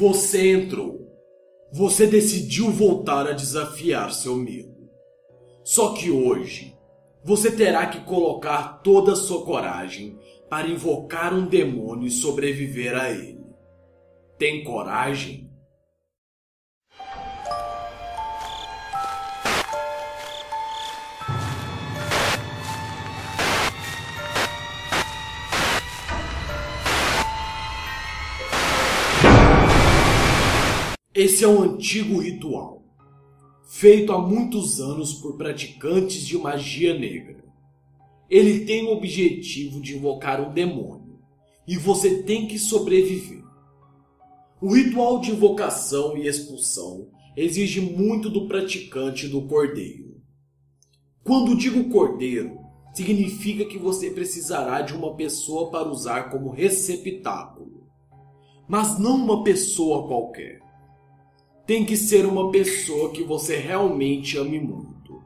Você entrou. Você decidiu voltar a desafiar seu medo. Só que hoje, você terá que colocar toda a sua coragem para invocar um demônio e sobreviver a ele. Tem coragem? Esse é um antigo ritual, feito há muitos anos por praticantes de magia negra. Ele tem o objetivo de invocar um demônio, e você tem que sobreviver. O ritual de invocação e expulsão exige muito do praticante do cordeiro. Quando digo cordeiro, significa que você precisará de uma pessoa para usar como receptáculo, mas não uma pessoa qualquer tem que ser uma pessoa que você realmente ame muito.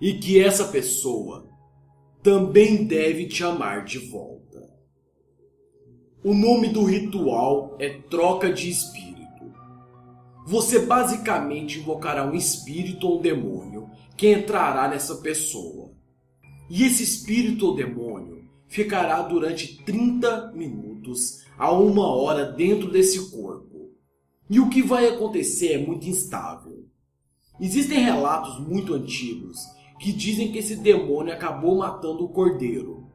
E que essa pessoa também deve te amar de volta. O nome do ritual é troca de espírito. Você basicamente invocará um espírito ou um demônio que entrará nessa pessoa. E esse espírito ou demônio ficará durante 30 minutos a uma hora dentro desse corpo e o que vai acontecer é muito instável. Existem relatos muito antigos que dizem que esse demônio acabou matando o cordeiro.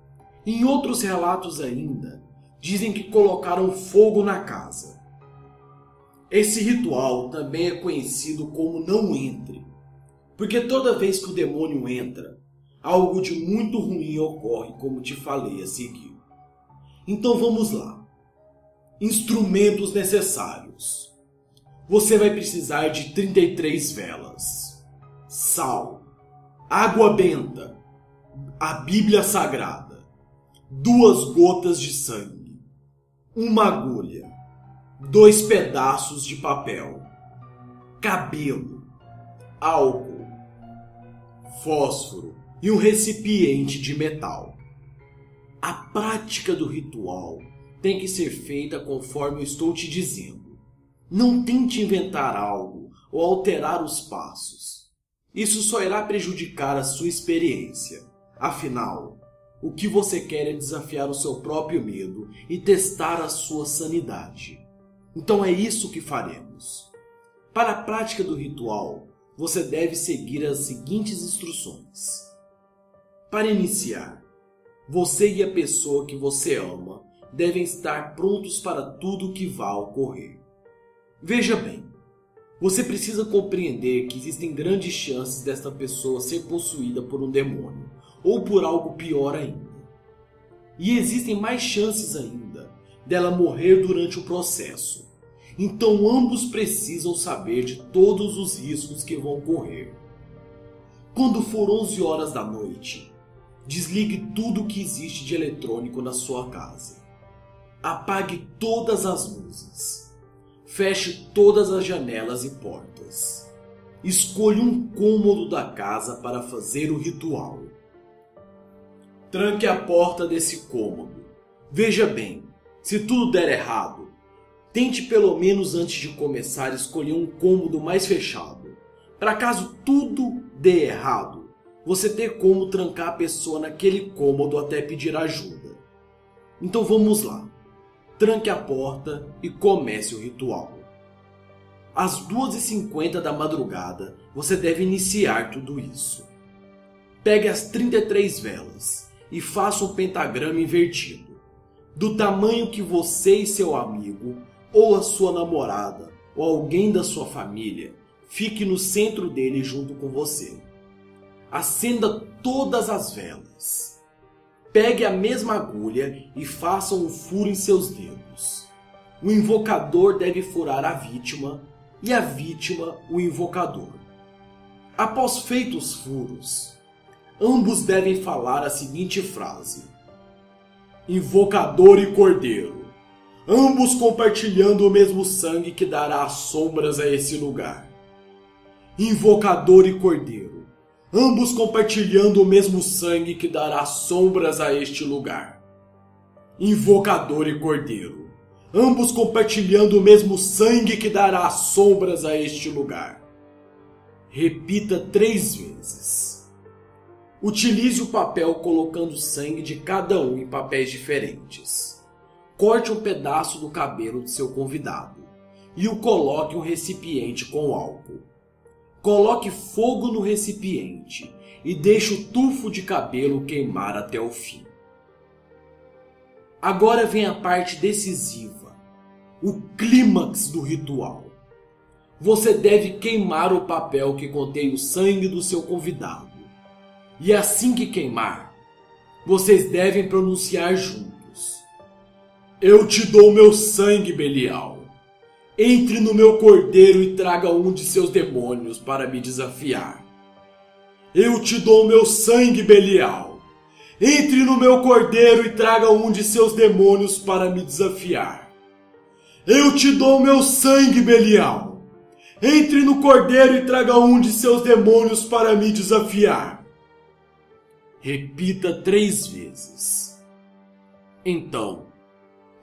Em outros relatos ainda, dizem que colocaram fogo na casa. Esse ritual também é conhecido como não entre, porque toda vez que o demônio entra, algo de muito ruim ocorre, como te falei a seguir. Então vamos lá. Instrumentos necessários você vai precisar de 33 velas, sal, água benta, a Bíblia Sagrada, duas gotas de sangue, uma agulha, dois pedaços de papel, cabelo, álcool, fósforo. E um recipiente de metal. A prática do ritual tem que ser feita conforme eu estou te dizendo. Não tente inventar algo ou alterar os passos. Isso só irá prejudicar a sua experiência. Afinal, o que você quer é desafiar o seu próprio medo e testar a sua sanidade. Então é isso que faremos. Para a prática do ritual, você deve seguir as seguintes instruções. Para iniciar, você e a pessoa que você ama devem estar prontos para tudo o que vá ocorrer. Veja bem, você precisa compreender que existem grandes chances desta pessoa ser possuída por um demônio ou por algo pior ainda. E existem mais chances ainda dela morrer durante o processo. Então ambos precisam saber de todos os riscos que vão correr. Quando for 11 horas da noite, desligue tudo que existe de eletrônico na sua casa. Apague todas as luzes Feche todas as janelas e portas. Escolha um cômodo da casa para fazer o ritual. Tranque a porta desse cômodo. Veja bem, se tudo der errado, tente pelo menos antes de começar escolher um cômodo mais fechado. Para caso tudo dê errado, você ter como trancar a pessoa naquele cômodo até pedir ajuda. Então vamos lá tranque a porta e comece o ritual. Às 2h50 da madrugada, você deve iniciar tudo isso. Pegue as 33 velas e faça um pentagrama invertido, do tamanho que você e seu amigo, ou a sua namorada, ou alguém da sua família, fique no centro dele junto com você. Acenda todas as velas Pegue a mesma agulha e faça um furo em seus dedos. O invocador deve furar a vítima e a vítima o invocador. Após feitos os furos, ambos devem falar a seguinte frase: Invocador e Cordeiro, ambos compartilhando o mesmo sangue que dará sombras a esse lugar. Invocador e Cordeiro, ambos compartilhando o mesmo sangue que dará sombras a este lugar. Invocador e Cordeiro, ambos compartilhando o mesmo sangue que dará sombras a este lugar. Repita três vezes. Utilize o papel colocando sangue de cada um em papéis diferentes. Corte um pedaço do cabelo do seu convidado e o coloque em um recipiente com álcool. Coloque fogo no recipiente e deixe o tufo de cabelo queimar até o fim. Agora vem a parte decisiva, o clímax do ritual. Você deve queimar o papel que contém o sangue do seu convidado. E assim que queimar, vocês devem pronunciar juntos: Eu te dou meu sangue, Belial. Entre no meu cordeiro e traga um de seus demônios para me desafiar. Eu te dou meu sangue, Belial. Entre no meu cordeiro e traga um de seus demônios para me desafiar. Eu te dou meu sangue, Belial. Entre no cordeiro e traga um de seus demônios para me desafiar. Repita três vezes. Então,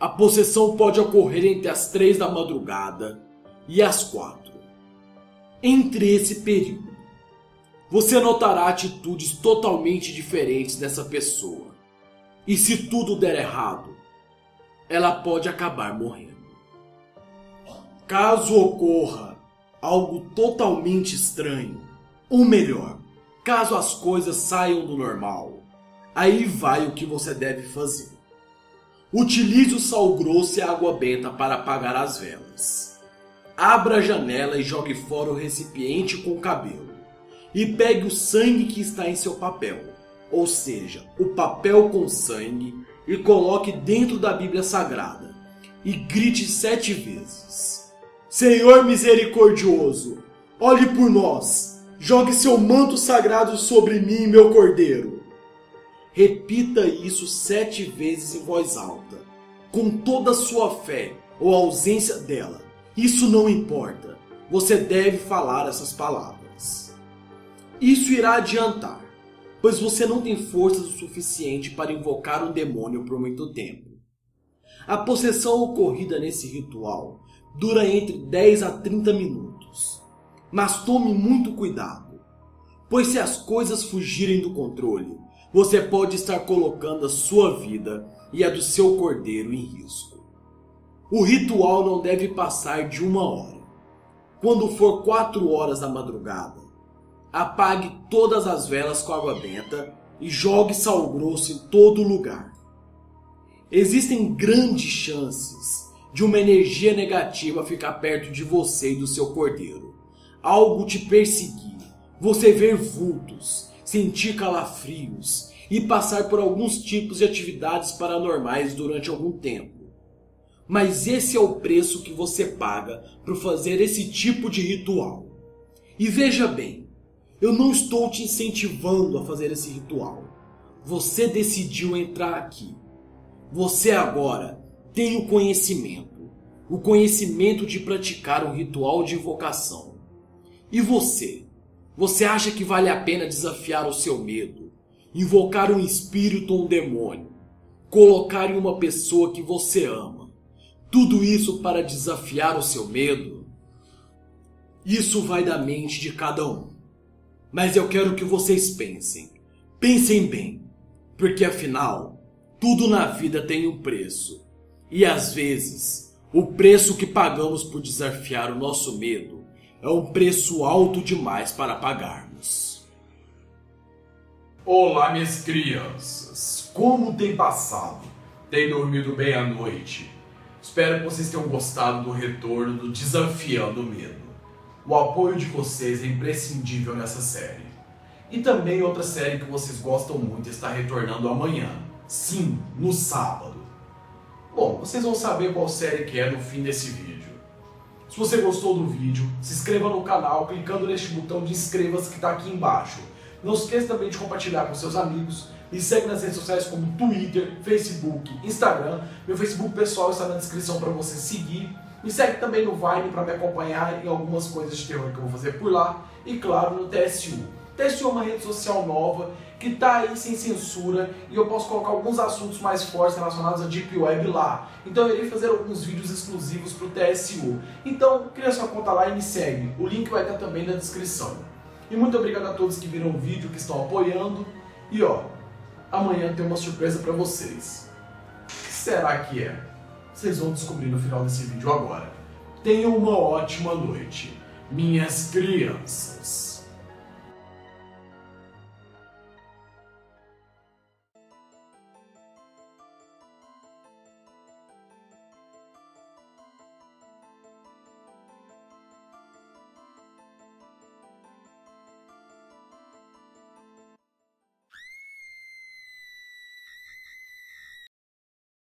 a possessão pode ocorrer entre as três da madrugada e as quatro. Entre esse período, você notará atitudes totalmente diferentes dessa pessoa. E se tudo der errado, ela pode acabar morrendo. Caso ocorra algo totalmente estranho, ou melhor, caso as coisas saiam do normal, aí vai o que você deve fazer. Utilize o sal grosso e a água benta para apagar as velas. Abra a janela e jogue fora o recipiente com o cabelo. E pegue o sangue que está em seu papel, ou seja, o papel com sangue, e coloque dentro da Bíblia Sagrada. E grite sete vezes: Senhor misericordioso, olhe por nós, jogue seu manto sagrado sobre mim meu cordeiro Repita isso sete vezes em voz alta, com toda a sua fé ou ausência dela. Isso não importa. Você deve falar essas palavras. Isso irá adiantar, pois você não tem forças o suficiente para invocar um demônio por muito tempo. A possessão ocorrida nesse ritual dura entre 10 a 30 minutos. Mas tome muito cuidado, pois se as coisas fugirem do controle, você pode estar colocando a sua vida e a do seu cordeiro em risco. O ritual não deve passar de uma hora. Quando for quatro horas da madrugada, apague todas as velas com água benta e jogue sal grosso em todo lugar. Existem grandes chances de uma energia negativa ficar perto de você e do seu cordeiro. Algo te perseguir, você ver vultos, sentir calafrios e passar por alguns tipos de atividades paranormais durante algum tempo. Mas esse é o preço que você paga por fazer esse tipo de ritual. E veja bem, eu não estou te incentivando a fazer esse ritual. Você decidiu entrar aqui. Você agora tem o conhecimento, o conhecimento de praticar um ritual de invocação. E você? Você acha que vale a pena desafiar o seu medo, invocar um espírito ou um demônio, colocar em uma pessoa que você ama? Tudo isso para desafiar o seu medo? Isso vai da mente de cada um. Mas eu quero que vocês pensem. Pensem bem, porque afinal, tudo na vida tem um preço. E às vezes, o preço que pagamos por desafiar o nosso medo é um preço alto demais para pagarmos. Olá, minhas crianças! Como tem passado? Tem dormido bem à noite? Espero que vocês tenham gostado do retorno do Desafiando o Medo. O apoio de vocês é imprescindível nessa série. E também outra série que vocês gostam muito está retornando amanhã. Sim, no sábado. Bom, vocês vão saber qual série que é no fim desse vídeo. Se você gostou do vídeo, se inscreva no canal clicando neste botão de inscreva-se que está aqui embaixo. Não esqueça também de compartilhar com seus amigos. Me segue nas redes sociais como Twitter, Facebook, Instagram. Meu Facebook pessoal está na descrição para você seguir. Me segue também no Vine para me acompanhar em algumas coisas de terror que eu vou fazer por lá. E claro, no TSU. É uma rede social nova que tá aí sem censura e eu posso colocar alguns assuntos mais fortes relacionados à Deep Web lá. Então eu irei fazer alguns vídeos exclusivos para o TSU. Então cria sua conta lá e me segue. O link vai estar também na descrição. E muito obrigado a todos que viram o vídeo, que estão apoiando. E ó, amanhã tem uma surpresa para vocês. O que será que é? Vocês vão descobrir no final desse vídeo agora. Tenham uma ótima noite, minhas crianças.